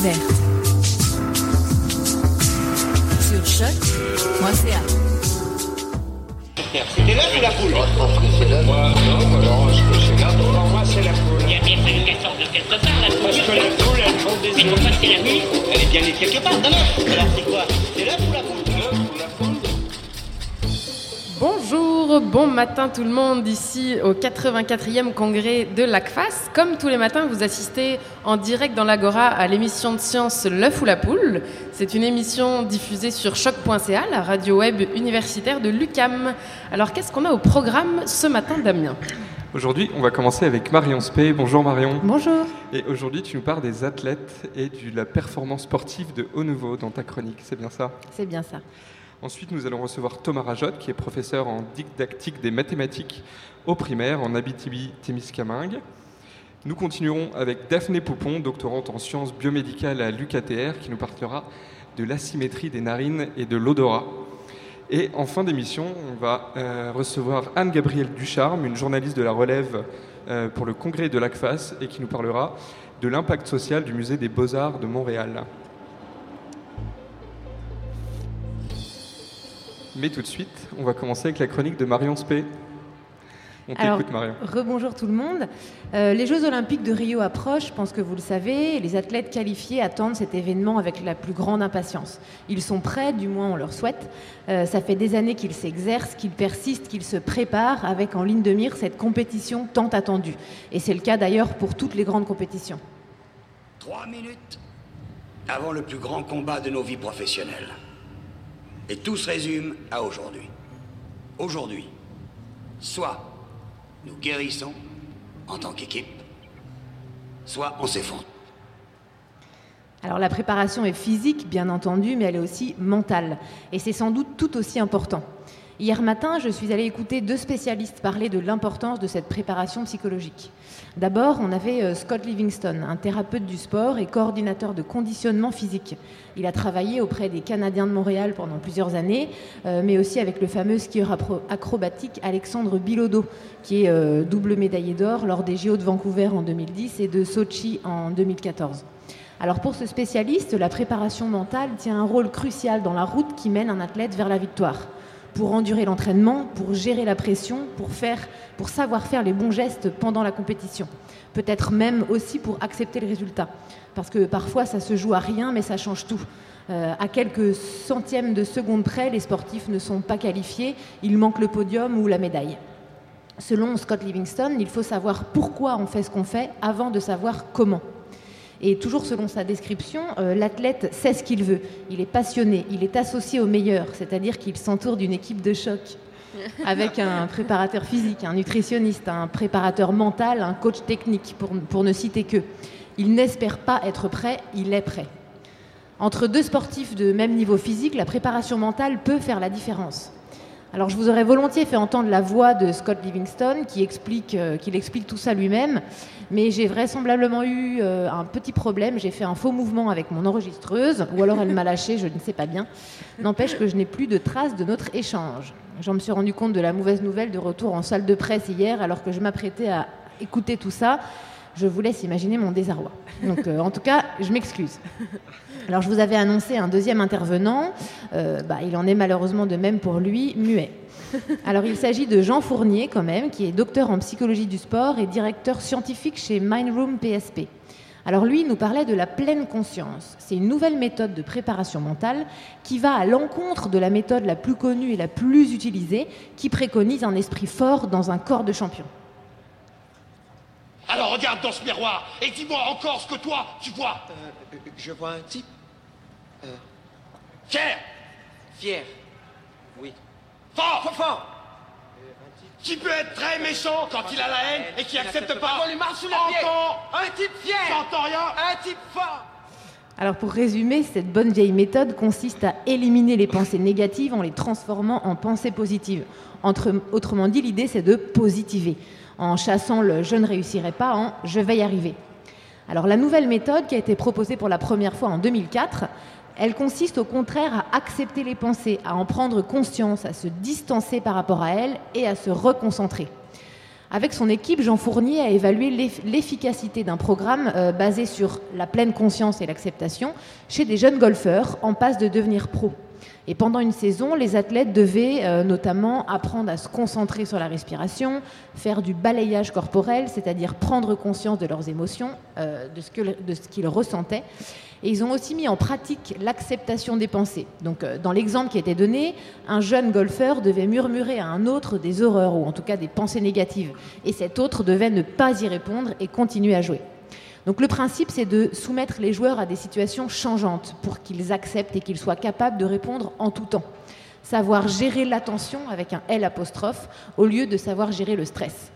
Découverte. Sur choc.ca. C'était l'œuf ou la poule Moi, je pense que c'est là. Moi, non, je que c'est là. Pour moi, c'est la poule. Il y a bien fallu qu'elle sorte de quelque part, la poule. Parce que la poule, elle fond des Mais pourquoi c'est la nuit Elle est bien née quelque part, d'un bon matin tout le monde ici au 84e congrès de l'ACFAS. Comme tous les matins, vous assistez en direct dans l'Agora à l'émission de science L'œuf ou la poule. C'est une émission diffusée sur choc.ca, la radio web universitaire de l'UCAM. Alors qu'est-ce qu'on a au programme ce matin, Damien? Aujourd'hui, on va commencer avec Marion Spey. Bonjour Marion. Bonjour. Et aujourd'hui, tu nous parles des athlètes et de la performance sportive de haut niveau dans ta chronique, c'est bien ça? C'est bien ça. Ensuite, nous allons recevoir Thomas Rajotte, qui est professeur en didactique des mathématiques au primaire en Abitibi-Témiscamingue. Nous continuerons avec Daphné Poupon, doctorante en sciences biomédicales à l'UQATR, qui nous parlera de l'asymétrie des narines et de l'odorat. Et en fin d'émission, on va euh, recevoir Anne-Gabrielle Ducharme, une journaliste de la relève euh, pour le congrès de l'ACFAS, et qui nous parlera de l'impact social du musée des beaux-arts de Montréal. Mais tout de suite, on va commencer avec la chronique de Marion Spey. On Alors, t'écoute, Marion. Rebonjour tout le monde. Euh, les Jeux Olympiques de Rio approchent, je pense que vous le savez. et Les athlètes qualifiés attendent cet événement avec la plus grande impatience. Ils sont prêts, du moins on leur souhaite. Euh, ça fait des années qu'ils s'exercent, qu'ils persistent, qu'ils se préparent avec en ligne de mire cette compétition tant attendue. Et c'est le cas d'ailleurs pour toutes les grandes compétitions. Trois minutes avant le plus grand combat de nos vies professionnelles. Et tout se résume à aujourd'hui. Aujourd'hui, soit nous guérissons en tant qu'équipe, soit on s'effondre. Alors la préparation est physique, bien entendu, mais elle est aussi mentale. Et c'est sans doute tout aussi important. Hier matin, je suis allée écouter deux spécialistes parler de l'importance de cette préparation psychologique. D'abord, on avait euh, Scott Livingston, un thérapeute du sport et coordinateur de conditionnement physique. Il a travaillé auprès des Canadiens de Montréal pendant plusieurs années, euh, mais aussi avec le fameux skieur acrobatique Alexandre Bilodeau, qui est euh, double médaillé d'or lors des JO de Vancouver en 2010 et de Sochi en 2014. Alors pour ce spécialiste, la préparation mentale tient un rôle crucial dans la route qui mène un athlète vers la victoire. Pour endurer l'entraînement, pour gérer la pression, pour, savoir faire les bons gestes pendant la compétition. Peut-être même aussi pour accepter le résultat. Parce que parfois ça se joue à rien, mais ça change tout. Euh, à quelques centièmes de seconde près, les sportifs ne sont pas qualifiés, il manque le podium ou la médaille. Selon Scott Livingston, il faut savoir pourquoi on fait ce qu'on fait avant de savoir comment. Et toujours selon sa description, euh, l'athlète sait ce qu'il veut. Il est passionné, il est associé au meilleur, c'est-à-dire qu'il s'entoure d'une équipe de choc avec un préparateur physique, un nutritionniste, un préparateur mental, un coach technique, pour, pour ne citer que. Il n'espère pas être prêt, il est prêt. Entre deux sportifs de même niveau physique, la préparation mentale peut faire la différence. Alors je vous aurais volontiers fait entendre la voix de Scott Livingston qui explique, euh, qu'il explique tout ça lui-même, mais j'ai vraisemblablement eu euh, un petit problème. J'ai fait un faux mouvement avec mon enregistreuse, ou alors elle m'a lâché, je ne sais pas bien. N'empêche que je n'ai plus de traces de notre échange. J'en me suis rendu compte de la mauvaise nouvelle de retour en salle de presse hier, alors que je m'apprêtais à écouter tout ça. Je vous laisse imaginer mon désarroi. Donc, euh, en tout cas, je m'excuse. Alors, je vous avais annoncé un deuxième intervenant. Euh, bah, il en est malheureusement de même pour lui, muet. Alors, il s'agit de Jean Fournier, quand même, qui est docteur en psychologie du sport et directeur scientifique chez Mindroom PSP. Alors lui nous parlait de la pleine conscience. C'est une nouvelle méthode de préparation mentale qui va à l'encontre de la méthode la plus connue et la plus utilisée, qui préconise un esprit fort dans un corps de champion. Alors regarde dans ce miroir et dis-moi encore ce que toi, tu vois. Euh, je vois un type. Euh, Fier fier. Oui. Fort Fort, fort. Qui peut être très méchant quand il a la haine et qui accepte pas On lui marche sous pied. Encore Un type fier. J'entends rien Un type fort. Alors pour résumer, cette bonne vieille méthode consiste à éliminer les pensées négatives en les transformant en pensées positives. Entre- autrement dit, l'idée c'est de positiver, en chassant le je ne réussirai pas en je vais y arriver. Alors la nouvelle méthode qui a été proposée pour la première fois en 2004, elle consiste au contraire à accepter les pensées, à en prendre conscience, à se distancer par rapport à elles et à se reconcentrer. Avec son équipe, Jean Fournier a évalué l'eff- l'efficacité d'un programme euh, basé sur la pleine conscience et l'acceptation chez des jeunes golfeurs en passe de devenir pros. Et pendant une saison, les athlètes devaient euh, notamment apprendre à se concentrer sur la respiration, faire du balayage corporel, c'est-à-dire prendre conscience de leurs émotions, euh, de ce qu'ils ressentaient. Et ils ont aussi mis en pratique l'acceptation des pensées. Donc, euh, dans l'exemple qui été donné, un jeune golfeur devait murmurer à un autre des horreurs, ou en tout cas des pensées négatives. Et cet autre devait ne pas y répondre et continuer à jouer. Donc le principe, c'est de soumettre les joueurs à des situations changeantes pour qu'ils acceptent et qu'ils soient capables de répondre en tout temps. Savoir gérer l'attention avec un L apostrophe au lieu de savoir gérer le stress.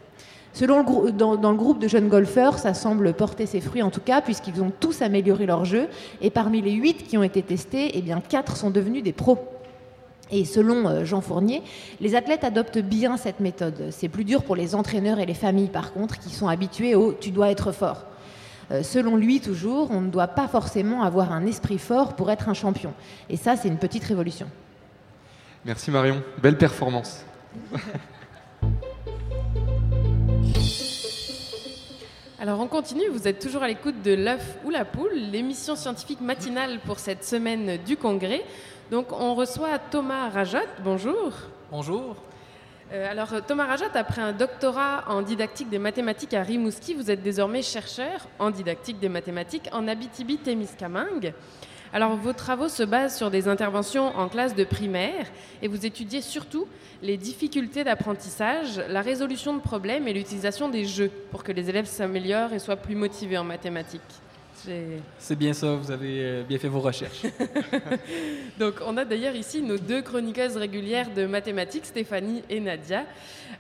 Selon le dans, le groupe de jeunes golfeurs, ça semble porter ses fruits en tout cas, puisqu'ils ont tous amélioré leur jeu. Et parmi les huit qui ont été testés, eh bien, quatre sont devenus des pros. Et selon euh, Jean Fournier, les athlètes adoptent bien cette méthode. C'est plus dur pour les entraîneurs et les familles, par contre, qui sont habitués au tu dois être fort. Euh, selon lui, toujours, on ne doit pas forcément avoir un esprit fort pour être un champion. Et ça, c'est une petite révolution. Merci Marion, belle performance. Alors on continue, vous êtes toujours à l'écoute de l'œuf ou la poule, l'émission scientifique matinale pour cette semaine du congrès. Donc on reçoit Thomas Rajot, bonjour. Bonjour. Euh, alors Thomas Rajot, après un doctorat en didactique des mathématiques à Rimouski, vous êtes désormais chercheur en didactique des mathématiques en Abitibi-Témiscamingue. Alors vos travaux se basent sur des interventions en classe de primaire et vous étudiez surtout les difficultés d'apprentissage, la résolution de problèmes et l'utilisation des jeux pour que les élèves s'améliorent et soient plus motivés en mathématiques. C'est bien ça, vous avez euh, bien fait vos recherches. Donc, on a d'ailleurs ici nos deux chroniqueuses régulières de mathématiques, Stéphanie et Nadia.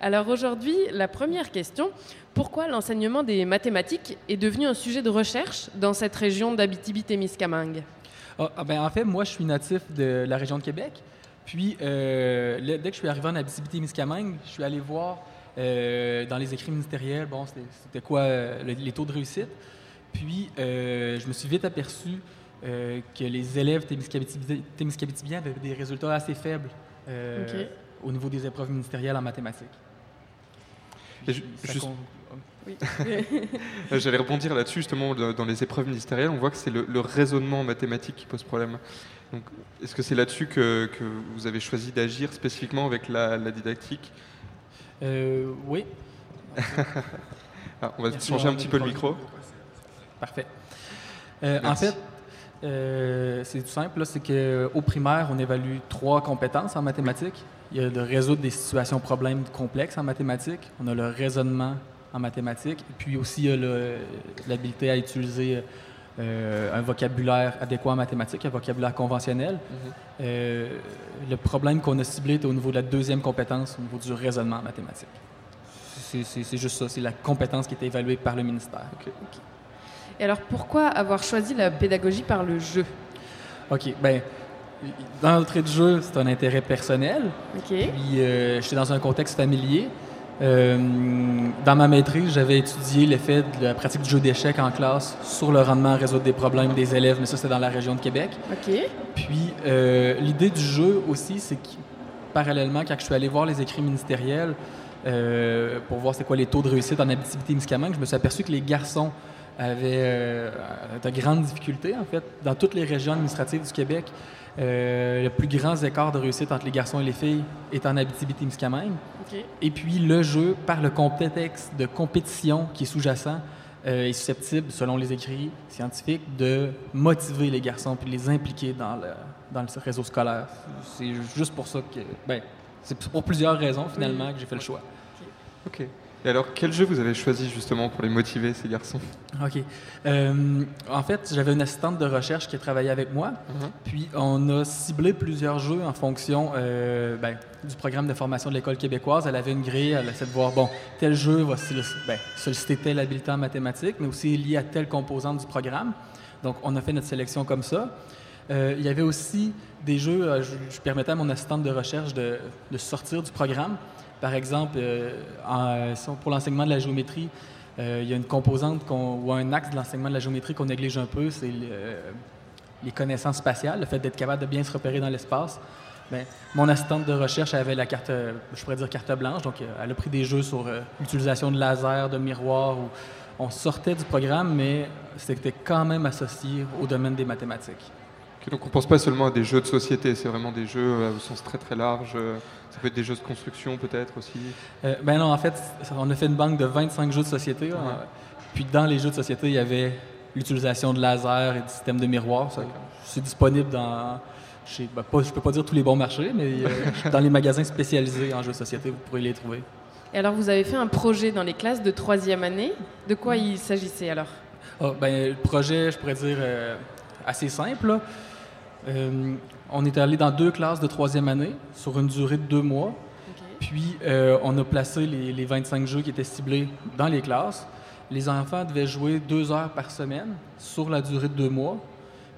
Alors aujourd'hui, la première question pourquoi l'enseignement des mathématiques est devenu un sujet de recherche dans cette région d'Abitibi-Témiscamingue? Ah, ah, ben, en fait, moi, je suis natif de la région de Québec. Puis, euh, le- dès que je suis arrivé en Abitibi-Témiscamingue, je suis allé voir euh, dans les écrits ministériels, bon, c'était c'était quoi euh, le- les taux de réussite? Puis, euh, je me suis vite aperçu euh, que les élèves témiscabitibi- témiscabitibiens avaient des résultats assez faibles euh, au niveau des épreuves ministérielles en mathématiques. Juste- con- Oui. J'allais rebondir là-dessus, justement, dans les épreuves ministérielles, on voit que c'est le, le raisonnement en mathématiques qui pose problème. Donc, est-ce que c'est là-dessus que, que vous avez choisi d'agir spécifiquement avec la, la didactique? Euh, oui. Ah, On va Merci changer un petit peu le le micro. Parfait. Euh, en fait, euh, c'est tout simple. C'est qu'au primaire, on évalue trois compétences en mathématiques. Il y a de résoudre des situations problèmes complexes en mathématiques. On a le raisonnement en mathématiques. Et puis aussi, il y a l'habilité à utiliser euh, un vocabulaire adéquat en mathématiques, un vocabulaire conventionnel. Euh, le problème qu'on a ciblé est au niveau de la deuxième compétence, au niveau du raisonnement en mathématiques. C'est- juste ça. C'est la compétence qui est évaluée par le ministère. Et alors pourquoi avoir choisi la pédagogie par le jeu? OK, ben dans l'entrée de jeu, c'est un intérêt personnel. Ok. Puis euh, j'étais dans un contexte familier. Euh, dans ma maîtrise, j'avais étudié l'effet de la pratique du jeu d'échecs en classe sur le rendement à résoudre des problèmes des élèves, mais ça, c'était dans la région de Québec. Ok. Puis euh, l'idée du jeu aussi, c'est que parallèlement, quand je suis allé voir les écrits ministériels, euh, pour voir c'est quoi les taux de réussite en Abitibi-Témiscamingue, je me suis aperçu que les garçons avaient euh, de grandes difficultés, en fait, dans toutes les régions administratives du Québec. Euh, le plus grand écart de réussite entre les garçons et les filles est en Abitibi-Témiscamingue. Et puis, le jeu, par le contexte de compétition qui est sous-jacent, euh, est susceptible, selon les écrits scientifiques, de motiver les garçons puis de les impliquer dans le, dans le réseau scolaire. C'est juste pour ça que. Ben, c'est pour plusieurs raisons, finalement, que j'ai fait le choix. Ok. Et alors, quel jeu vous avez choisi justement pour les motiver, ces garçons? OK. Euh, en fait, j'avais une assistante de recherche qui a travaillé avec moi. Puis, on a ciblé plusieurs jeux en fonction euh, ben, du programme de formation de l'École québécoise. Elle avait une grille, elle essaie de voir, bon, tel jeu va ben, solliciter telle habileté en mathématiques, mais aussi lié à telle composante du programme. Donc, on a fait notre sélection comme ça. Euh, il y avait aussi des jeux, je, je permettais à mon assistante de recherche de, de sortir du programme. Par exemple, euh, pour l'enseignement de la géométrie, euh, il y a une composante ou un axe de l'enseignement de la géométrie qu'on néglige un peu, c'est euh, les connaissances spatiales, le fait d'être capable de bien se repérer dans l'espace. Ben, mon assistante de recherche avait la carte, je pourrais dire carte blanche, donc elle a pris des jeux sur l'utilisation de lasers, de miroirs, on sortait du programme, mais c'était quand même associé au domaine des mathématiques. Donc on pense pas seulement à des jeux de société, c'est vraiment des jeux euh, au sens très très large. euh, Ça peut être des jeux de construction peut-être aussi. Euh, ben non, en fait, on a fait une banque de 25 jeux de société. Puis dans les jeux de société, il y avait l'utilisation de lasers et de systèmes de miroirs. C'est disponible dans. Je ben, je peux pas dire tous les bons marchés, mais euh, dans les magasins spécialisés en jeux de société, vous pourrez les trouver. Et alors, vous avez fait un projet dans les classes de troisième année. De quoi il s'agissait alors? Ah, ben, le projet, je pourrais dire, euh, assez simple. là. Euh, on est allé dans deux classes de troisième année sur une durée de deux mois. Puis, euh, on a placé les, les 25 jeux qui étaient ciblés dans les classes. Les enfants devaient jouer deux heures par semaine sur la durée de deux mois.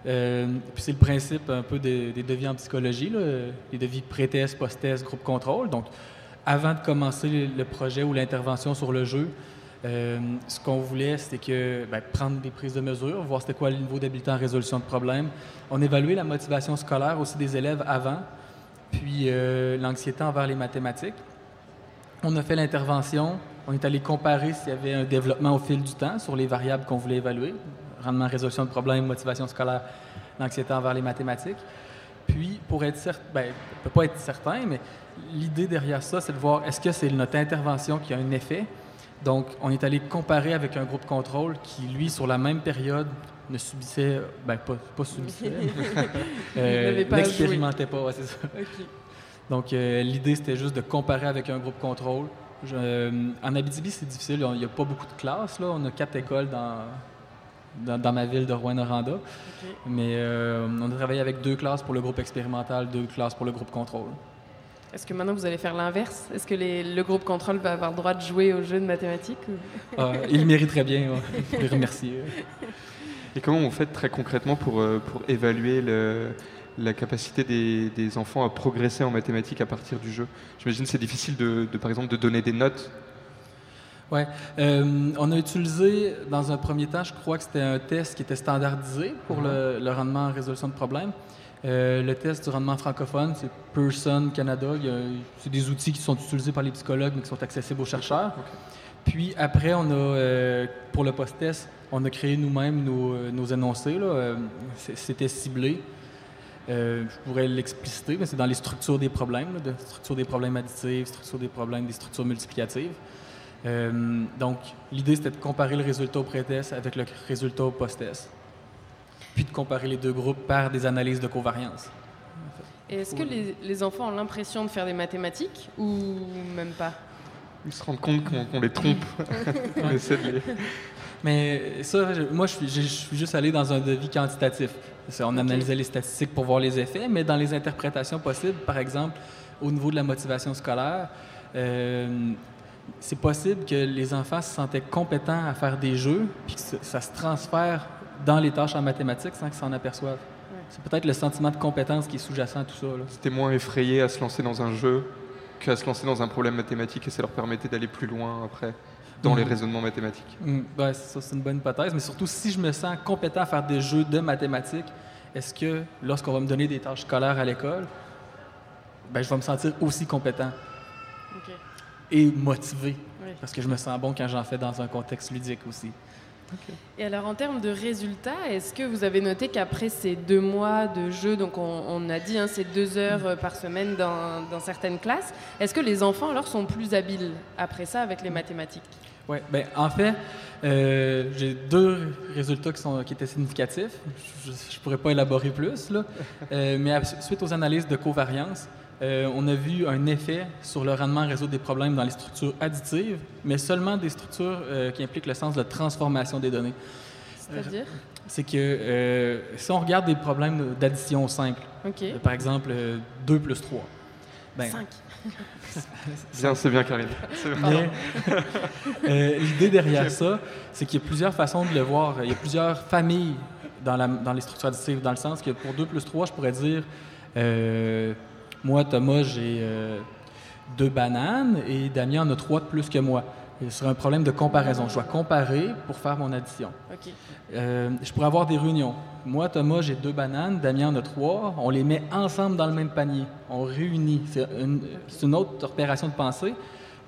Euh, puis c'est le principe un peu des, des devis en psychologie, là, les devis pré-test, post-test, groupe contrôle. Donc, avant de commencer le projet ou l'intervention sur le jeu, euh, ce qu'on voulait, c'était que ben, prendre des prises de mesure, voir c'était quoi le niveau d'habileté en résolution de problèmes. On évaluait la motivation scolaire aussi des élèves avant, puis euh, l'anxiété envers les mathématiques. On a fait l'intervention, on est allé comparer s'il y avait un développement au fil du temps sur les variables qu'on voulait évaluer, rendement, résolution de problèmes, motivation scolaire, l'anxiété envers les mathématiques. Puis, pour être certain, ben, peut pas être certain, mais l'idée derrière ça, c'est de voir est-ce que c'est notre intervention qui a un effet. Donc, on est allé comparer avec un groupe contrôle qui, lui, sur la même période, ne subissait, ben, pas, pas subissait, euh, n'expérimentait pas, ouais, c'est ça. Donc, euh, l'idée, c'était juste de comparer avec un groupe contrôle. Je- euh, en Abitibi, c'est difficile. Il n'y a pas beaucoup de classes. Là. On a quatre écoles dans, dans, dans ma ville de Rouen-Noranda. Mais on a travaillé avec deux classes pour le groupe expérimental, deux classes pour le groupe contrôle. Est-ce que maintenant vous allez faire l'inverse? Est-ce que les- le groupe contrôle va avoir le droit de jouer au jeu de mathématiques ou- Ah, il le mérite très bien. faut les remercier. Et comment vous faites très concrètement pour, euh, pour évaluer le- la capacité des, des enfants à progresser en mathématiques à partir du jeu? J'imagine que c'est difficile de, de, par exemple, de donner des notes. Oui. on a utilisé, dans un premier temps, je crois que c'était un test qui était standardisé pour le, le rendement en résolution de problèmes. Euh, le test du rendement francophone, c'est Pearson Canada. C'est des outils qui sont utilisés par les psychologues, mais qui sont accessibles aux chercheurs. Puis après, on a, euh, pour le post-test, on a créé nous-mêmes nos, euh, nos énoncés. C'était ciblé. Euh, je pourrais l'expliciter, mais c'est dans les structures des problèmes, là, de structure des problèmes additifs, structure des problèmes, des structures multiplicatives. Donc, l'idée, c'était de comparer le résultat au pré-test avec le résultat au post-test. Puis de comparer les deux groupes par des analyses de covariance. Et est-ce que les, les enfants ont l'impression de faire des mathématiques ou même pas? Ils se rendent compte qu'on les trompe. On essaie de les- Mais ça, moi, je suis, je suis juste allé dans un devis quantitatif. On analysait les statistiques pour voir les effets, mais dans les interprétations possibles, par exemple, au niveau de la motivation scolaire, euh, c'est possible que les enfants se sentaient compétents à faire des jeux, puis que ça, ça se transfère dans les tâches en mathématiques sans qu'ils s'en aperçoivent. C'est peut-être le sentiment de compétence qui est sous-jacent à tout ça. C'était moins effrayé à se lancer dans un jeu qu'à se lancer dans un problème mathématique et ça leur permettait d'aller plus loin après dans les Mhm. raisonnements mathématiques. Mm, ben, ça, c'est une bonne hypothèse, mais surtout si je me sens compétent à faire des jeux de mathématiques, est-ce que lorsqu'on va me donner des tâches scolaires à l'école, ben, je vais me sentir aussi compétent? et motivé? Oui. Parce que je me sens bon quand j'en fais dans un contexte ludique aussi. Et alors, en termes de résultats, est-ce que vous avez noté qu'après ces deux mois de jeu, donc on, on a dit hein, c'est deux heures euh, par semaine dans, dans certaines classes, est-ce que les enfants alors sont plus habiles après ça avec les mathématiques? Oui, ben, en fait, euh, j'ai deux résultats qui, sont, qui étaient significatifs. Je ne pourrais pas élaborer plus, là. Euh, mais à- suite aux analyses de covariance, euh, on a vu un effet sur le rendement résoudre des problèmes dans les structures additives, mais seulement des structures euh, qui impliquent le sens de transformation des données. C'est-à-dire? C'est que euh, si on regarde des problèmes d'addition simple, euh, par exemple 2 plus 3, ben, Cinq. Bien, c'est bien, Karine. Euh, l'idée derrière ça, c'est qu'il y a plusieurs façons de le voir. Il y a plusieurs familles dans, la- dans les structures additives, dans le sens que pour 2 plus 3, je pourrais dire, euh, moi, Thomas, j'ai euh, deux bananes et Damien en a trois de plus que moi. Ce serait un problème de comparaison. Je dois comparer pour faire mon addition. Euh, je pourrais avoir des réunions. Moi, Thomas, j'ai deux bananes, Damien en a trois. On les met ensemble dans le même panier. On réunit. C'est une, c'est une autre opération de pensée.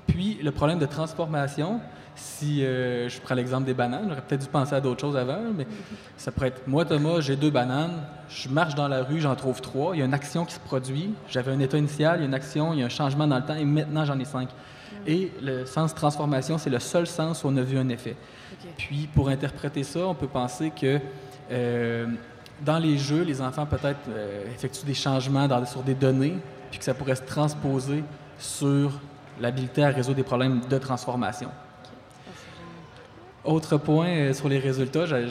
Puis, le problème de transformation, si euh, je prends l'exemple des bananes, j'aurais peut-être dû penser à d'autres choses avant, mais ça pourrait être moi, Thomas, j'ai deux bananes, je marche dans la rue, j'en trouve trois, il y a une action qui se produit, j'avais un état initial, il y a une action, il y a un changement dans le temps, et maintenant j'en ai cinq. Et le sens transformation, c'est le seul sens où on a vu un effet. Puis, pour interpréter ça, on peut penser que euh, dans les jeux, les enfants peut-être euh, effectuent des changements dans- sur des données, puis que ça pourrait se transposer sur l'habilité à résoudre des problèmes de transformation. Autre point euh, sur les résultats, j'avais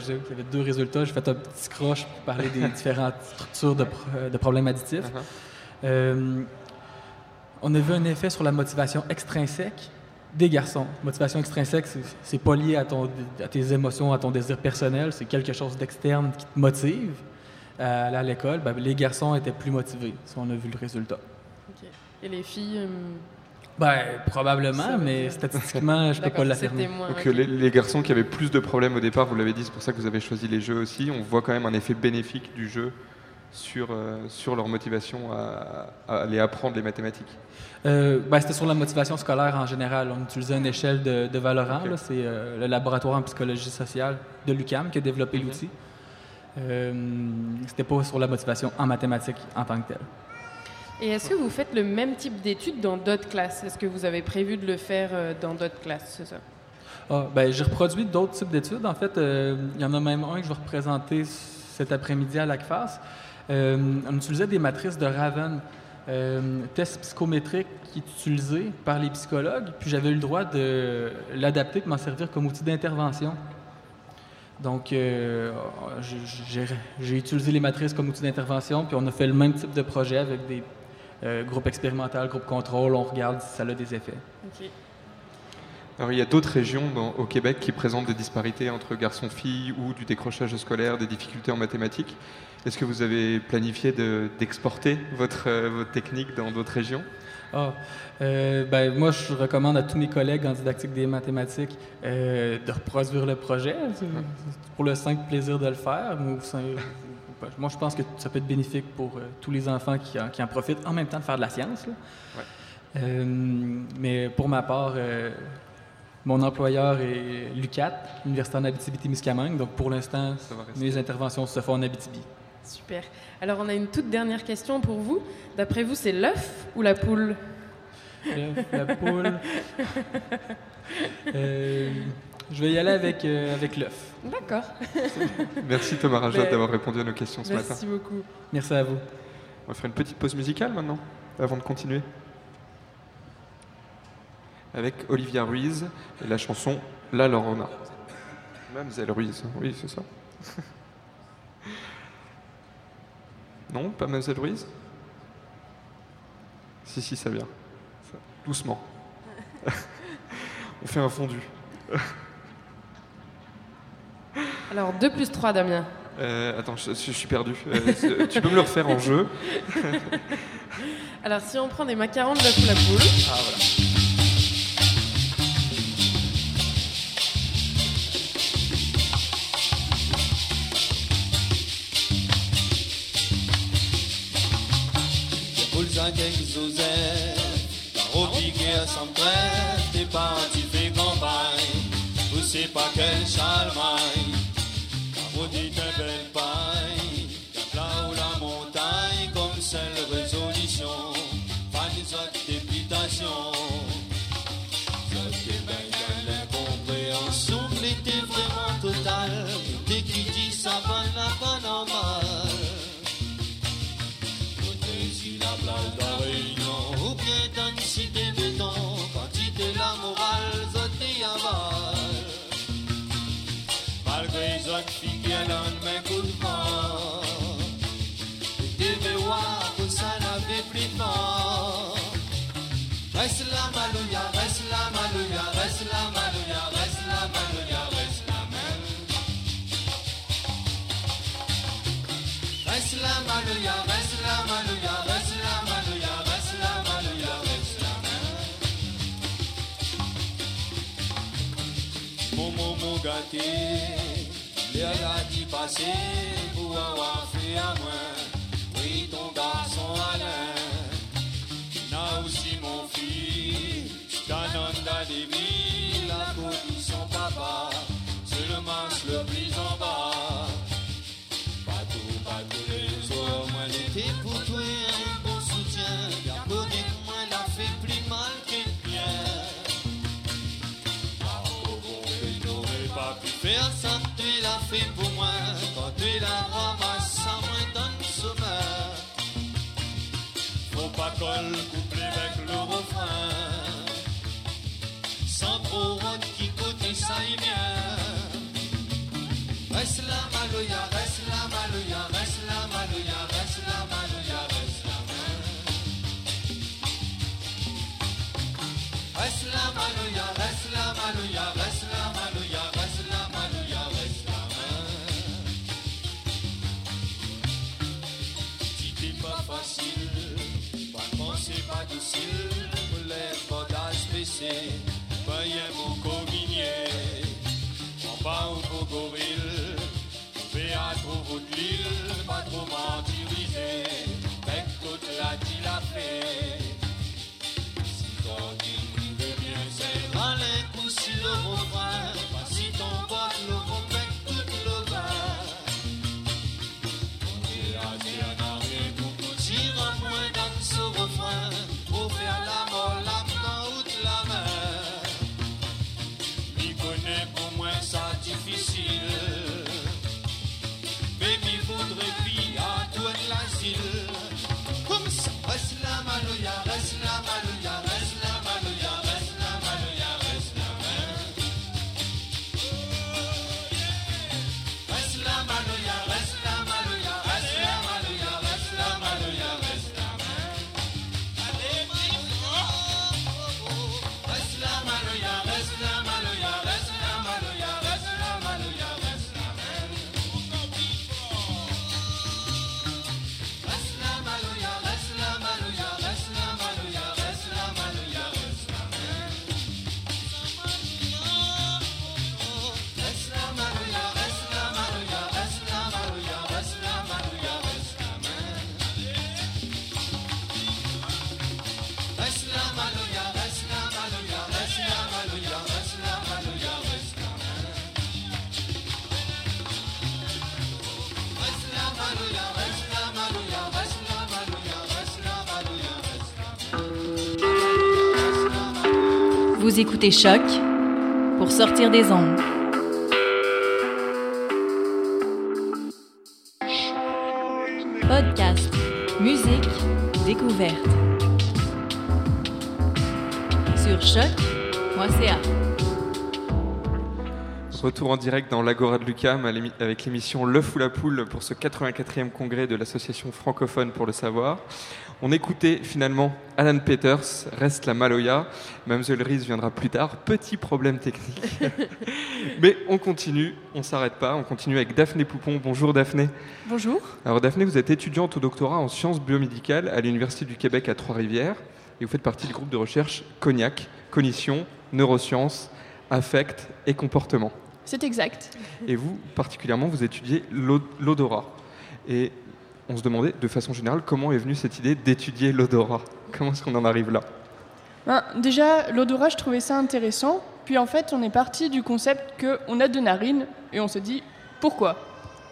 deux résultats. J'ai fait un petit croche pour parler des différentes structures de, pro- euh, de problèmes additifs. Euh, on a vu un effet sur la motivation extrinsèque des garçons. Motivation extrinsèque, c'est- pas lié à, ton, à tes émotions, à ton désir personnel, c'est quelque chose d'externe qui te motive. À aller à l'école, ben, les garçons étaient plus motivés, si on a vu le résultat. Ok. Et les filles euh, Ben, probablement, mais dire- statistiquement, je peux D'accord, pas l'affirmer. Donc euh, les, les garçons qui avaient plus de problèmes au départ, vous l'avez dit, c'est pour ça que vous avez choisi les jeux aussi, on voit quand même un effet bénéfique du jeu sur, euh, sur leur motivation à, à aller apprendre les mathématiques. Euh, ben, C'était sur la motivation scolaire en général. On utilisait une échelle de, de Valorant. C'est euh, le laboratoire en psychologie sociale de l'UCAM qui a développé l'outil. Euh, C'était pas sur la motivation en mathématiques en tant que telle. Et est-ce que vous faites le même type d'études dans d'autres classes? Est-ce que vous avez prévu de le faire euh, dans d'autres classes, c'est ça? Ah, ben, j'ai reproduit d'autres types d'études. En fait, euh, il y en a même un que je vais représenter cet après-midi à l'ACFAS. Euh, on utilisait des matrices de Raven, euh, test psychométrique qui est utilisé par les psychologues, puis j'avais eu le droit de l'adapter, de m'en servir comme outil d'intervention. Donc, euh, j'ai- utilisé les matrices comme outil d'intervention, puis on a fait le même type de projet avec des euh, groupes expérimentaux, groupes contrôle, on regarde si ça a des effets. Alors il y a d'autres régions dans- au Québec qui présentent des disparités entre garçons-filles ou du décrochage scolaire, des difficultés en mathématiques. Est-ce que vous avez planifié de- d'exporter votre, euh, votre technique dans d'autres régions? Ah, euh, ben, moi, je recommande à tous mes collègues en didactique des mathématiques euh, de reproduire le projet c'est pour le simple plaisir de le faire. Moi, moi, je pense que ça peut être bénéfique pour euh, tous les enfants qui en, qui en profitent en même temps de faire de la science. là. Euh, mais pour ma part, euh, mon employeur est l'UCAT, l'Université en Abitibi-Témiscamingue. Donc, pour l'instant, mes interventions se font en Abitibi. Super. Alors, on a une toute dernière question pour vous. D'après vous, c'est l'œuf ou la poule? L'œuf, la poule. Je vais y aller avec, euh, avec l'œuf. D'accord. Merci Thomas Rajot Ben, d'avoir répondu à nos questions ce Merci matin. beaucoup. Merci à vous. On va faire une petite pause musicale maintenant, avant de continuer. Avec Olivia Ruiz et la chanson La Lorona. Mademoiselle Ruiz, oui, c'est ça. non, pas Mademoiselle Ruiz? Si, si, ça vient. Doucement. On fait un fondu. Alors 2 plus 3, Damien. Euh, attends, je, suis perdu. Euh, euh, tu peux me le refaire en jeu Alors, si on prend des macarons de la poule. Ah, voilà. Parents, fais campagne, ou c'est pas quelle charmagne. Melody driven by. 心。Kominie, pa jemu Kominie, on va au Bougoville, Béatro vous de l'île, pas trop martyrisé, mais toute la dit la paix. Si ton il veut bien, c'est malin pour si le écoutez Choc pour sortir des ondes. Podcast, musique, découverte. Sur choc.ca. Retour en direct dans l'Agora de Lucam avec l'émission Le Fou la Poule pour ce 84e congrès de l'Association francophone pour le savoir. On écoutait finalement Alan Peters, Reste la Maloya. Mademoiselle Riz viendra plus tard. Petit problème technique. Mais on continue, on s'arrête pas. On continue avec Daphné Poupon. Bonjour Daphné. Bonjour. Alors Daphné, vous êtes étudiante au doctorat en sciences biomédicales à l'Université du Québec à Trois-Rivières. Et vous faites partie du groupe de recherche Cognac, Cognition, Neurosciences, Affect et Comportement. C'est exact. Et vous, particulièrement, vous étudiez l'odorat. Et on se demandait de façon générale comment est venue cette idée d'étudier l'odorat. Comment est-ce qu'on en arrive là? Ben, déjà, l'odorat, je trouvais ça intéressant. Puis en fait, on est parti du concept qu'on a deux narines et on se dit pourquoi?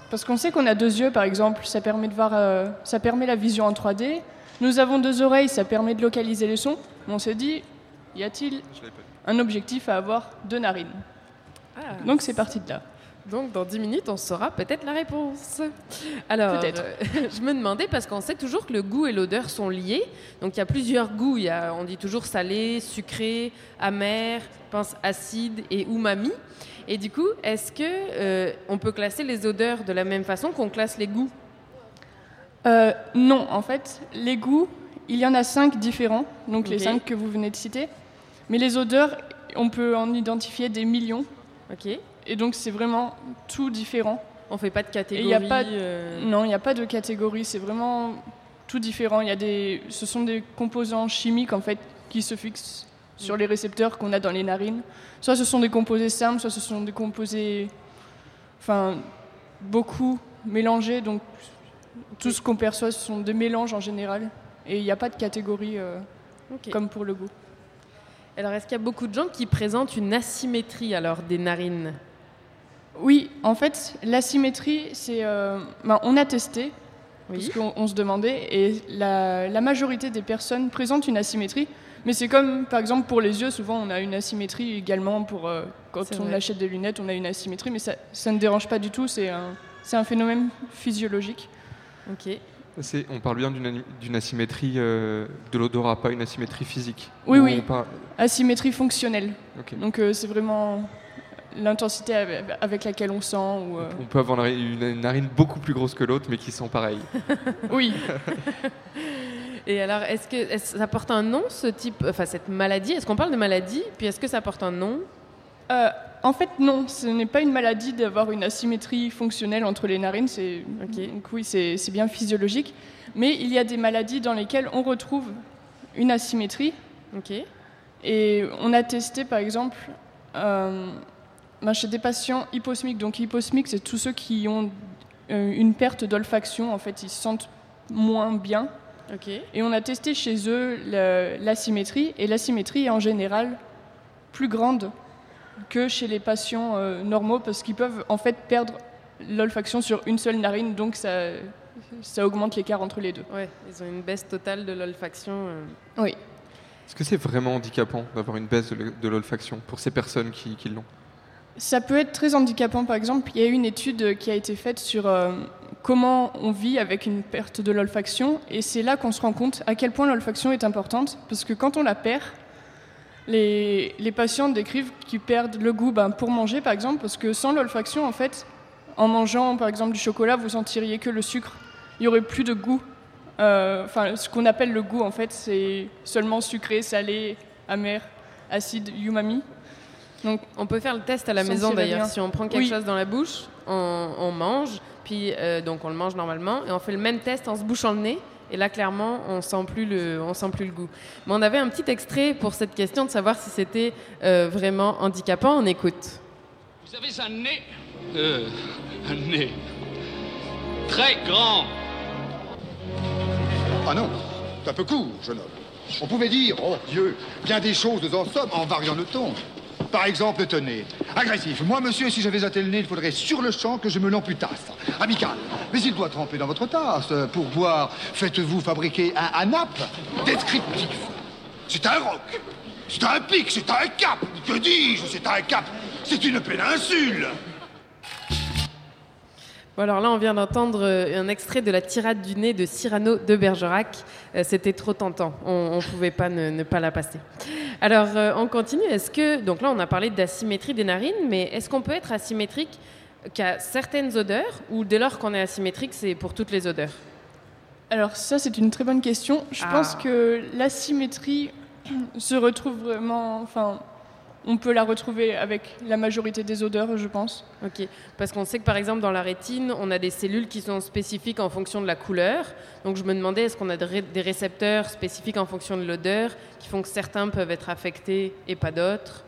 Parce qu'on sait qu'on a deux yeux, par exemple, ça permet, de voir, euh, ça permet la vision en 3D. Nous avons deux oreilles, ça permet de localiser les sons. On se dit, y a-t-il un objectif à avoir deux narines? Ah. Donc c'est parti de là. Donc, dans 10 minutes, on saura peut-être la réponse. Alors, euh, je me demandais, parce qu'on sait toujours que le goût et l'odeur sont liés. Donc, il y a plusieurs goûts. Il y a, on dit toujours salé, sucré, amer, pense acide et umami. Et du coup, est-ce que euh, on peut classer les odeurs de la même façon qu'on classe les goûts? Euh, non, en fait, les goûts, il y en a cinq différents, donc les cinq que vous venez de citer. Mais les odeurs, on peut en identifier des millions. Ok. Et donc c'est vraiment tout différent. On fait pas de Et il y a pas catégorie, euh, Non, il n'y a pas de catégorie, c'est vraiment tout différent. Il y a des... Ce sont des composants chimiques en fait qui se fixent sur les récepteurs qu'on a dans les narines. Soit ce sont des composés simples, soit ce sont des composés, enfin, beaucoup mélangés. Donc tout ce qu'on perçoit, ce sont des mélanges en général. Et il n'y a pas de catégorie euh, comme pour le goût. Alors, est-ce qu'il y a beaucoup de gens qui présentent une asymétrie alors des narines? Oui, en fait, l'asymétrie, c'est. euh, ben, on a testé, parce qu'on on se demandait, et la, la majorité des personnes présentent une asymétrie. Mais c'est comme, par exemple, pour les yeux, souvent on a une asymétrie également. Pour, euh, quand on vrai. achète des lunettes, on a une asymétrie, mais ça, ça ne dérange pas du tout, c'est un, phénomène physiologique. Ok. On parle bien d'une asymétrie euh, de l'odorat, pas une asymétrie physique. Oui, oui. parle- Asymétrie fonctionnelle. Ok. Donc euh, c'est vraiment l'intensité avec, laquelle on sent. Ou, euh, On peut avoir une une narine beaucoup plus grosse que l'autre, mais qui sent pareil. Oui. Et alors, est-ce que ça porte un nom, ce type, enfin cette maladie? Est-ce qu'on parle de maladie? Puis est-ce que ça porte un nom? Euh, en fait, non, ce n'est pas une maladie d'avoir une asymétrie fonctionnelle entre les narines. C'est, donc oui, c'est, c'est bien physiologique. Mais il y a des maladies dans lesquelles on retrouve une asymétrie. Ok. Et on a testé, par exemple, euh, ben, chez des patients hyposmiques. Donc hyposmiques, c'est tous ceux qui ont euh, une perte d'olfaction. En fait, ils se sentent moins bien. Et on a testé chez eux l'asymétrie, et l'asymétrie est en général plus grande que chez les patients euh, normaux, parce qu'ils peuvent en fait perdre l'olfaction sur une seule narine, donc ça, ça augmente l'écart entre les deux. Ouais, ils ont une baisse totale de l'olfaction. euh. Oui. Est-ce que c'est vraiment handicapant d'avoir une baisse de l'ol- de l'olfaction pour ces personnes qui, qui l'ont? Ça peut être très handicapant, par exemple. Il y a eu une étude qui a été faite sur euh, comment on vit avec une perte de l'olfaction, et c'est là qu'on se rend compte à quel point l'olfaction est importante, parce que quand on la perd, les, patients décrivent qu'ils perdent le goût ben, pour manger, par exemple, parce que sans l'olfaction, en fait, en mangeant par exemple du chocolat, vous sentiriez que le sucre. Il n'y aurait plus de goût. Euh, ce qu'on appelle le goût, en fait, c'est seulement sucré, salé, amer, acide, umami. Donc, on peut faire le test à la maison d'ailleurs. Si on prend quelque Oui. chose dans la bouche, on, on mange, puis euh, donc on le mange normalement, et on fait le même test en se bouchant le nez. Et là, clairement, on sent plus le, on sent plus le goût. Mais on avait un petit extrait pour cette question de savoir si c'était euh, vraiment handicapant. On écoute. Vous avez un nez. Euh, un nez. Très grand. Ah non, c'est un peu court, jeune homme. On pouvait dire, oh Dieu, bien des choses nous en sommes en variant le ton. Par exemple, tenez, agressif. Moi, monsieur, si j'avais un tel nez, il faudrait sur le champ que je me l'amputasse. Amical. Mais il doit tremper dans votre tasse. Pour boire, faites-vous fabriquer un ANAP descriptif. C'est un roc. C'est un pic, c'est un cap. Que dis-je? C'est un cap. C'est une péninsule. Bon, alors là, on vient d'entendre euh, un extrait de la tirade du nez de Cyrano de Bergerac. Euh, C'était trop tentant. On ne pouvait pas ne, ne pas la passer. Alors, euh, on continue. Est-ce que. Donc là, on a parlé d'asymétrie des narines, mais est-ce qu'on peut être asymétrique qu'à certaines odeurs ou dès lors qu'on est asymétrique, c'est pour toutes les odeurs? Alors ça, c'est une très bonne question. Je Ah. pense que l'asymétrie se retrouve vraiment... Enfin, on peut la retrouver avec la majorité des odeurs, je pense. Ok, parce qu'on sait que par exemple dans la rétine, on a des cellules qui sont spécifiques en fonction de la couleur. Donc je me demandais, est-ce qu'on a des ré- des récepteurs spécifiques en fonction de l'odeur qui font que certains peuvent être affectés et pas d'autres?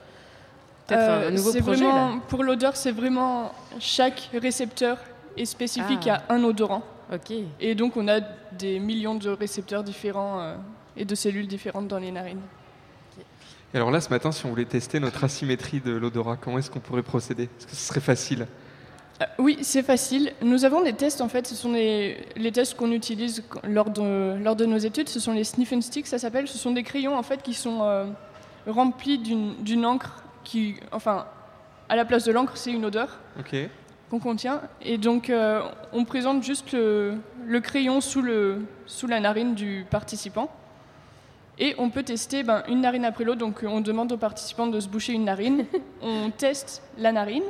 Peut-être Euh, un nouveau projet vraiment, là Pour l'odeur, c'est vraiment... Chaque récepteur est spécifique Ah. à un odorant. Ok. Et donc, on a des millions de récepteurs différents euh, et de cellules différentes dans les narines. Et alors là, ce matin, si on voulait tester notre asymétrie de l'odorat, comment est-ce qu'on pourrait procéder? Est-ce que ce serait facile Euh, oui, c'est facile. Nous avons des tests, en fait, ce sont les, les tests qu'on utilise lors de, lors de nos études, ce sont les sniff and stick, ça s'appelle. Ce sont des crayons, en fait, qui sont euh, remplis d'une encre qui, enfin, à la place de l'encre, c'est une odeur qu'on contient. Et donc, euh, on présente juste le, le crayon sous, le, sous la narine du participant. Et on peut tester ben, une narine après l'autre. Donc, on demande aux participants de se boucher une narine. on teste la narine.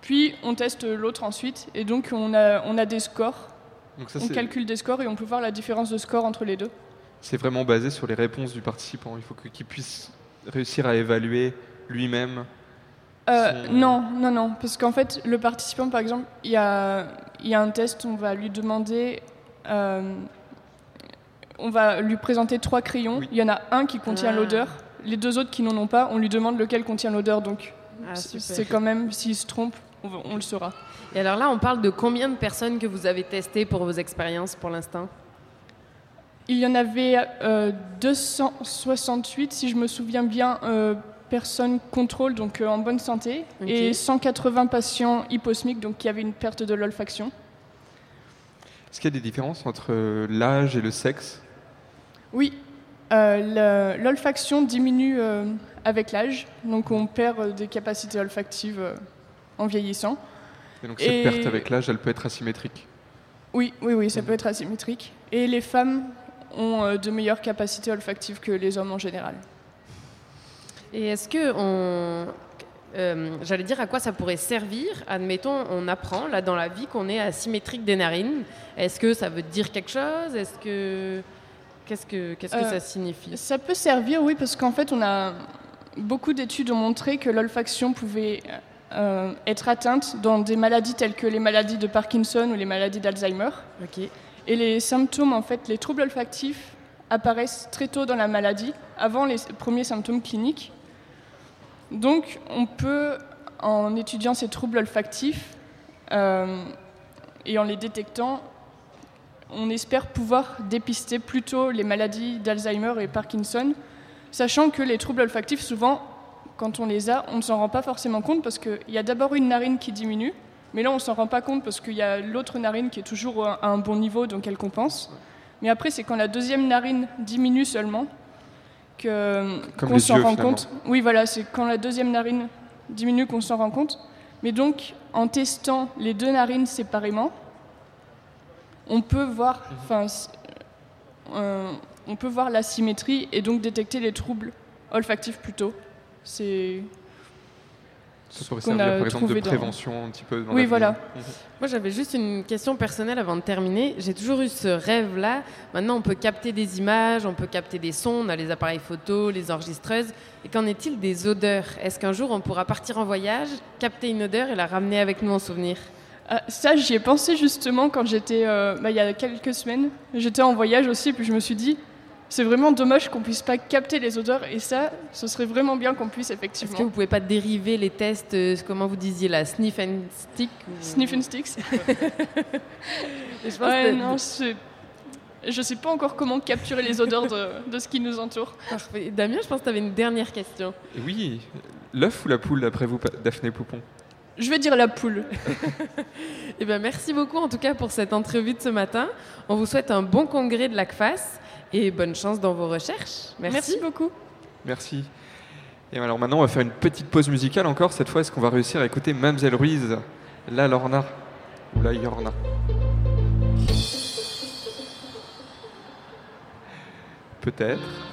Puis, on teste l'autre ensuite. Et donc, on a, on a des scores. Donc ça, on calcule des scores et on peut voir la différence de score entre les deux. C'est vraiment basé sur les réponses du participant. Il faut qu'il puisse réussir à évaluer lui-même. Euh, son- Non, non, non. Parce qu'en fait, le participant, par exemple, il y a, il y a un test, on va lui demander. euh, on va lui présenter trois crayons. Il y en a un qui contient Ah. l'odeur. Les deux autres qui n'en ont pas, on lui demande lequel contient l'odeur. Donc, Ah, c'est quand même, s'il se trompe, on, va- on le saura. Et alors là, on parle de combien de personnes que vous avez testées pour vos expériences pour l'instant? Il y en avait euh, 268, si je me souviens bien, euh, personnes contrôle, donc euh, en bonne santé, et 180 patients hyposmiques, donc qui avaient une perte de l'olfaction. Est-ce qu'il y a des différences entre euh, l'âge et le sexe? Oui, euh, l'olfaction diminue euh, avec l'âge, donc on perd euh, des capacités olfactives euh, en vieillissant. Et donc cette Et- perte avec l'âge, elle peut être asymétrique. Oui, oui, oui, ça peut être asymétrique. Et les femmes ont euh, de meilleures capacités olfactives que les hommes en général. Et est-ce que on, euh, j'allais dire à quoi ça pourrait servir? Admettons, on apprend là dans la vie qu'on est asymétrique des narines. Est-ce que ça veut dire quelque chose? Est-ce que qu'est-ce que qu'est-ce que Euh, ça signifie? Ça peut servir, oui, parce qu'en fait, on a beaucoup d'études ont montré que l'olfaction pouvait euh, être atteinte dans des maladies telles que les maladies de Parkinson ou les maladies d'Alzheimer. Ok. Et les symptômes, en fait, les troubles olfactifs apparaissent très tôt dans la maladie, avant les premiers symptômes cliniques. Donc, on peut, en étudiant ces troubles olfactifs euh, et en les détectant, on espère pouvoir dépister plus tôt les maladies d'Alzheimer et Parkinson, sachant que les troubles olfactifs, souvent, quand on les a, on ne s'en rend pas forcément compte parce qu'il y a d'abord une narine qui diminue, mais là on ne s'en rend pas compte parce qu'il y a l'autre narine qui est toujours à un bon niveau, donc elle compense. Mais après, c'est quand la deuxième narine diminue seulement qu'on s'en rend finalement. compte. Oui, voilà, c'est quand la deuxième narine diminue qu'on s'en rend compte. Mais donc, en testant les deux narines séparément, on peut voir, enfin, euh, on peut voir l'asymétrie et donc détecter les troubles olfactifs plus tôt. C'est Ça pourrait qu'on servir a par exemple de dans- prévention un petit peu. Dans Oui, voilà. Mhm. Moi, j'avais juste une question personnelle avant de terminer. J'ai toujours eu ce rêve-là. Maintenant, on peut capter des images, on peut capter des sons, on a les appareils photo, les enregistreuses. Et qu'en est-il des odeurs? Est-ce qu'un jour, on pourra partir en voyage, capter une odeur et la ramener avec nous en souvenir? Ah, ça, j'y ai pensé justement quand j'étais, euh, bah, il y a quelques semaines. J'étais en voyage aussi, puis je me suis dit, c'est vraiment dommage qu'on puisse pas capter les odeurs, et ça, ce serait vraiment bien qu'on puisse effectivement. Est-ce que vous pouvez pas dériver les tests, euh, comment vous disiez, la sniff and stick ou- Sniff and sticks. Et je pense Ouais, que- non, c'est- je sais pas encore comment capturer les odeurs de, de ce qui nous entoure. Parfait. Damien, je pense que tu avais une dernière question. Oui, l'œuf ou la poule d'après vous, Daphné Poupon? Je vais dire la poule. Eh ben, merci beaucoup en tout cas pour cette entrevue de ce matin. On vous souhaite un bon congrès de l'ACFAS et bonne chance dans vos recherches. Merci. Merci beaucoup. Merci. Et alors maintenant, on va faire une petite pause musicale encore. Cette fois, est-ce qu'on va réussir à écouter Mamselle Ruiz, La Lorna ou La Yorna? Peut-être.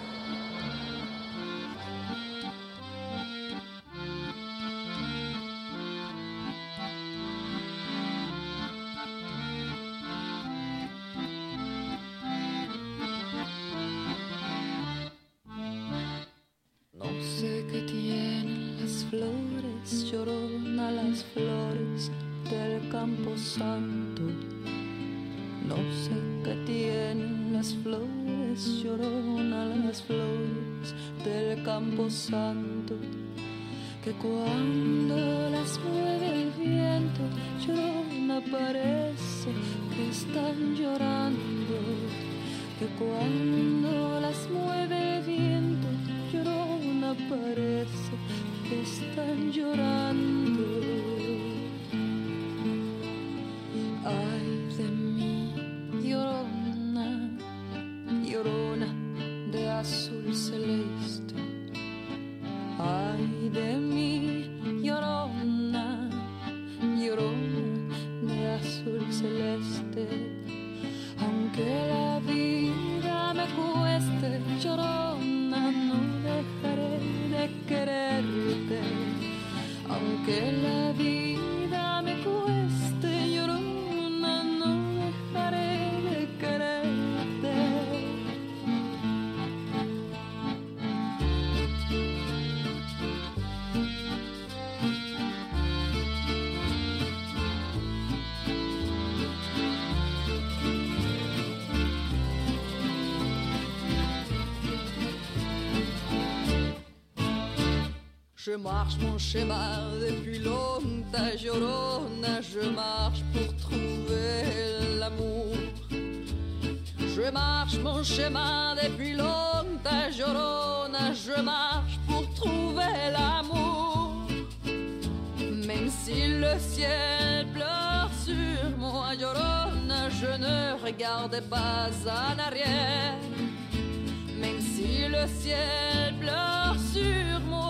celeste. Aunque la vida me cueste, llorona, no dejaré de quererte. Aunque la vida Je marche mon chemin depuis longtemps, Llorona, je marche pour trouver l'amour. Je marche mon chemin depuis longtemps, Llorona, je marche pour trouver l'amour. Même si le ciel pleure sur moi, Llorona, je ne regarde pas en arrière. Même si le ciel pleure sur moi,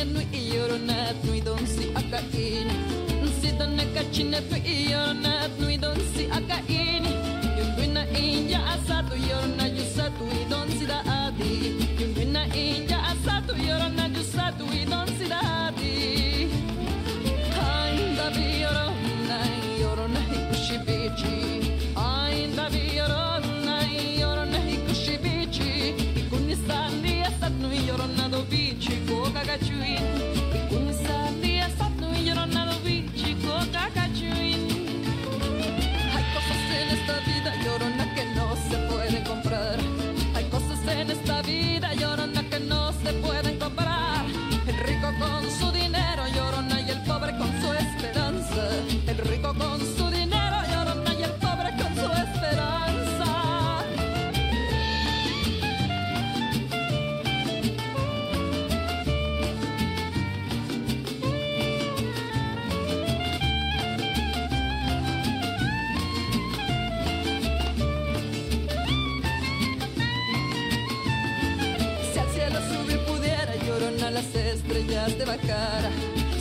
chinetnu iyoronatnu idonsi akaini nsidanakachinetnu iyoronatnu idonsi akaini yunduina inja asatu yorona yusatu idonsi daadi yunduina inja asatu yorona yusatu idonsi daadi kaindabi yorona yorona hikushibichi se pueden comprar. Estrellas de Bacara.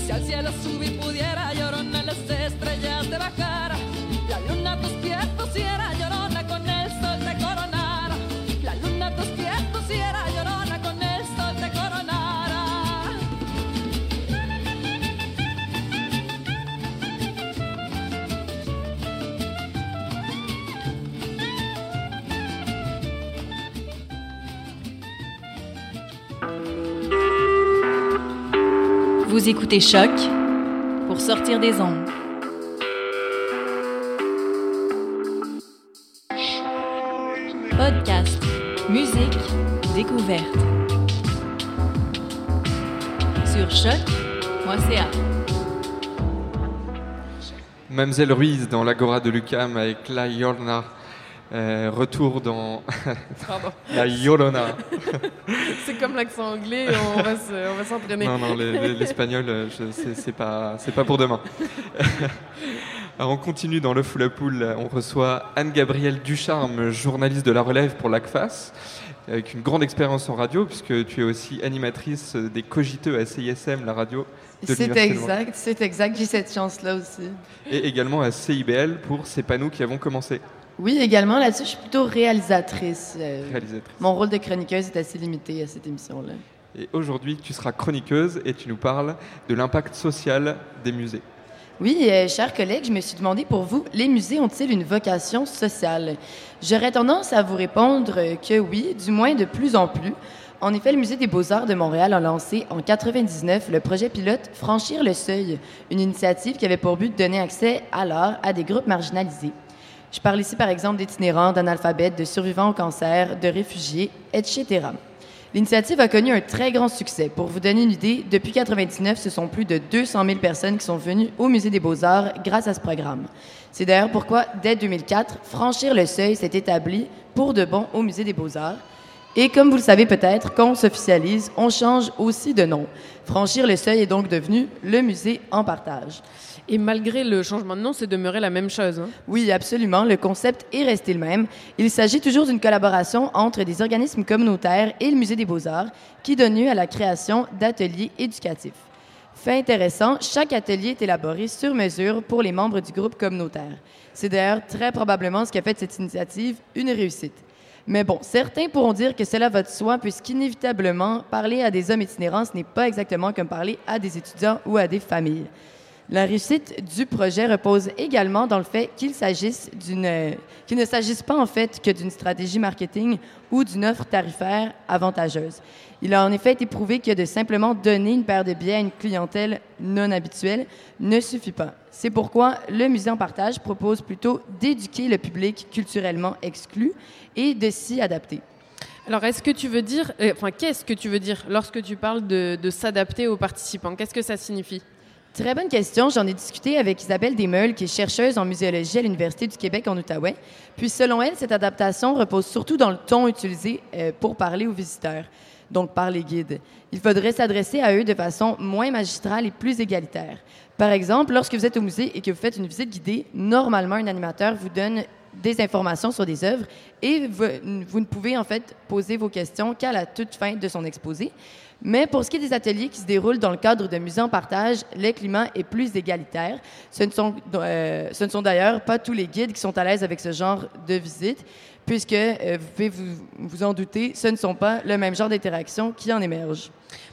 Si al cielo subir pudiera, llorona las estrellas de Bacara. La luna a tus pies pusiera, Vous écoutez Choc pour sortir des ondes. Podcast, musique, découverte. Sur choc.ca. Mamselle Ruiz dans l'Agora de Lucam avec La Yorna. Euh, retour dans. La Yorona. C'est comme l'accent anglais, on va se- on va s'entraîner. Non, non, le- le- l'espagnol, euh, je- c'est c'est pas, c'est pas pour demain. Alors on continue dans le Full à Poule. On reçoit Anne-Gabrielle Ducharme, journaliste de la relève pour l'ACFAS, avec une grande expérience en radio, puisque tu es aussi animatrice des Cogiteux à CISM, la radio de C'est l'Université de Montréal. exact, c'est exact. J'ai cette chance-là aussi. Et également à CIBL pour C'est pas nous qui avons commencé. Oui, également là-dessus, je suis plutôt réalisatrice. Euh, Réalisatrice. Mon rôle de chroniqueuse est assez limité à cette émission-là. Et aujourd'hui, tu seras chroniqueuse et tu nous parles de l'impact social des musées. Oui, euh, chers collègues, je me suis demandé pour vous, les musées ont-ils une vocation sociale? J'aurais tendance à vous répondre euh, que oui, du moins de plus en plus. En effet, le Musée des beaux-arts de Montréal a lancé en 99 le projet pilote Franchir le seuil, une initiative qui avait pour but de donner accès à l'art à des groupes marginalisés. Je parle ici par exemple d'itinérants, d'analphabètes, de survivants au cancer, de réfugiés, etc. L'initiative a connu un très grand succès. Pour vous donner une idée, depuis 1999, ce sont plus de 200 000 personnes qui sont venues au Musée des beaux-arts grâce à ce programme. C'est d'ailleurs pourquoi, dès 2004, Franchir le seuil s'est établi pour de bon au Musée des beaux-arts. Et comme vous le savez peut-être, quand on s'officialise, on change aussi de nom. Franchir le seuil est donc devenu le musée en partage. Et malgré le changement de nom, c'est demeuré la même chose. hein. Oui, absolument. Le concept est resté le même. Il s'agit toujours d'une collaboration entre des organismes communautaires et le Musée des beaux-arts qui donne lieu à la création d'ateliers éducatifs. Fait intéressant, chaque atelier est élaboré sur mesure pour les membres du groupe communautaire. C'est d'ailleurs très probablement ce qui a fait de cette initiative une réussite. Mais bon, certains pourront dire que cela va de soi, puisqu'inévitablement, parler à des hommes itinérants, ce n'est pas exactement comme parler à des étudiants ou à des familles. La réussite du projet repose également dans le fait euh, qu'il ne s'agisse pas en fait que d'une stratégie marketing ou d'une offre tarifaire avantageuse. Il a en effet été prouvé que de simplement donner une paire de billets à une clientèle non habituelle ne suffit pas. C'est pourquoi le musée en partage propose plutôt d'éduquer le public culturellement exclu et de s'y adapter. Alors, est-ce que tu veux dire, euh, enfin, qu'est-ce que tu veux dire lorsque tu parles de, de s'adapter aux participants? Qu'est-ce que ça signifie? Très bonne question. J'en ai discuté avec Isabelle Desmeules, qui est chercheuse en muséologie à l'Université du Québec en Outaouais. Puis, selon elle, cette adaptation repose surtout dans le ton utilisé euh, pour parler aux visiteurs, donc par les guides. Il faudrait s'adresser à eux de façon moins magistrale et plus égalitaire. Par exemple, lorsque vous êtes au musée et que vous faites une visite guidée, normalement, un animateur vous donne des informations sur des œuvres et vous, vous ne pouvez en fait poser vos questions qu'à la toute fin de son exposé. Mais pour ce qui est des ateliers qui se déroulent dans le cadre de musées en partage, le climat est plus égalitaire. Ce ne sont, euh, ce ne sont d'ailleurs pas tous les guides qui sont à l'aise avec ce genre de visite, puisque, euh, vous pouvez vous, en douter, ce ne sont pas le même genre d'interaction qui en émerge.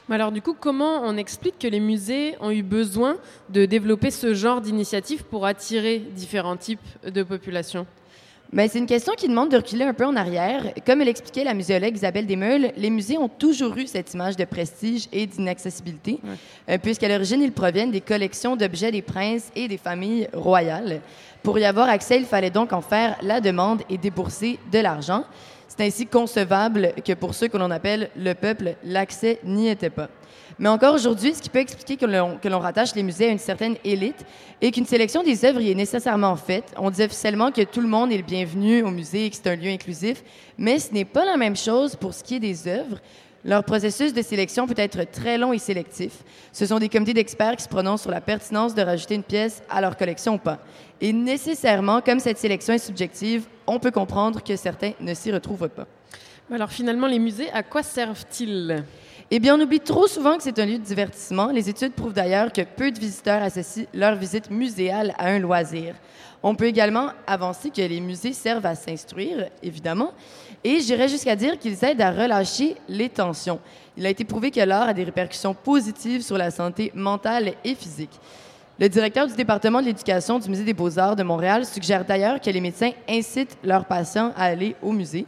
Mais alors, du coup, comment on explique que les musées ont eu besoin de développer ce genre d'initiative pour attirer différents types de populations? Mais c'est une question qui demande de reculer un peu en arrière. Comme l'expliquait la muséologue Isabelle Desmeules, les musées ont toujours eu cette image de prestige et d'inaccessibilité, euh, puisqu'à l'origine, ils proviennent des collections d'objets des princes et des familles royales. Pour y avoir accès, il fallait donc en faire la demande et débourser de l'argent. C'est ainsi concevable que pour ceux que l'on appelle le peuple, l'accès n'y était pas. Mais encore aujourd'hui, ce qui peut expliquer que l'on, rattache les musées à une certaine élite et qu'une sélection des œuvres y est nécessairement faite. On dit officiellement que tout le monde est le bienvenu au musée et que c'est un lieu inclusif, mais ce n'est pas la même chose pour ce qui est des œuvres. Leur processus de sélection peut être très long et sélectif. Ce sont des comités d'experts qui se prononcent sur la pertinence de rajouter une pièce à leur collection ou pas. Et nécessairement, comme cette sélection est subjective, on peut comprendre que certains ne s'y retrouvent pas. Alors, finalement, les musées, à quoi servent-ils? Eh bien, on oublie trop souvent que c'est un lieu de divertissement. Les études prouvent d'ailleurs que peu de visiteurs associent leur visite muséale à un loisir. On peut également avancer que les musées servent à s'instruire, évidemment, et j'irais jusqu'à dire qu'ils aident à relâcher les tensions. Il a été prouvé que l'art a des répercussions positives sur la santé mentale et physique. Le directeur du département de l'éducation du Musée des beaux-arts de Montréal suggère d'ailleurs que les médecins incitent leurs patients à aller au musée.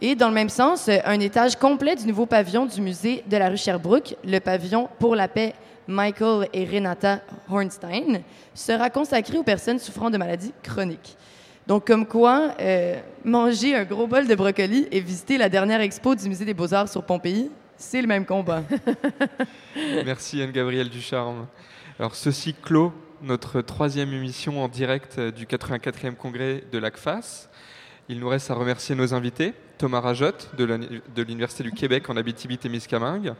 Et dans le même sens, un étage complet du nouveau pavillon du musée de la rue Sherbrooke, le pavillon pour la paix Michael et Renata Hornstein, sera consacré aux personnes souffrant de maladies chroniques. Donc, comme quoi, euh, manger un gros bol de brocoli et visiter la dernière expo du musée des beaux-arts sur Pompéi, c'est le même combat. Merci Anne-Gabrielle Ducharme. Alors, ceci clôt notre troisième émission en direct euh, du 84e congrès de l'ACFAS. Il nous reste à remercier nos invités, Thomas Rajotte de l'Uni- de l'Université du Québec en Abitibi-Témiscamingue,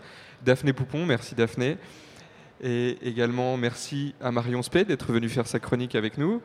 Daphné Poupon, merci Daphné, et également merci à Marion Spey d'être venue faire sa chronique avec nous.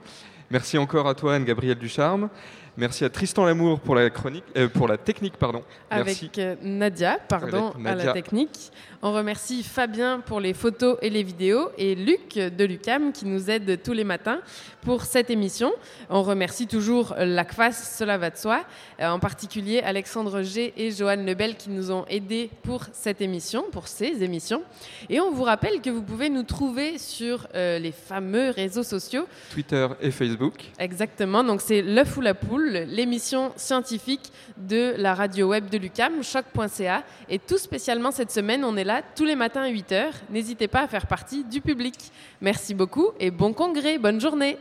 Merci encore à toi Anne-Gabrielle Ducharme. Merci à Tristan Lamour pour la, chronique, euh, pour la technique. Pardon. Merci. Avec euh, Nadia, pardon, Avec à la technique. On remercie Fabien pour les photos et les vidéos et Luc de Lucam qui nous aide tous les matins pour cette émission. On remercie toujours l'ACFAS, cela va de soi, euh, en particulier Alexandre G et Joanne Lebel qui nous ont aidés pour cette émission, pour ces émissions. Et on vous rappelle que vous pouvez nous trouver sur euh, les fameux réseaux sociaux Twitter et Facebook. Exactement, donc c'est L'œuf ou la poule, l'émission scientifique de la radio web de l'UCAM, choc.ca. Et tout spécialement cette semaine, on est là tous les matins à 8h. N'hésitez pas à faire partie du public. Merci beaucoup et bon congrès, bonne journée.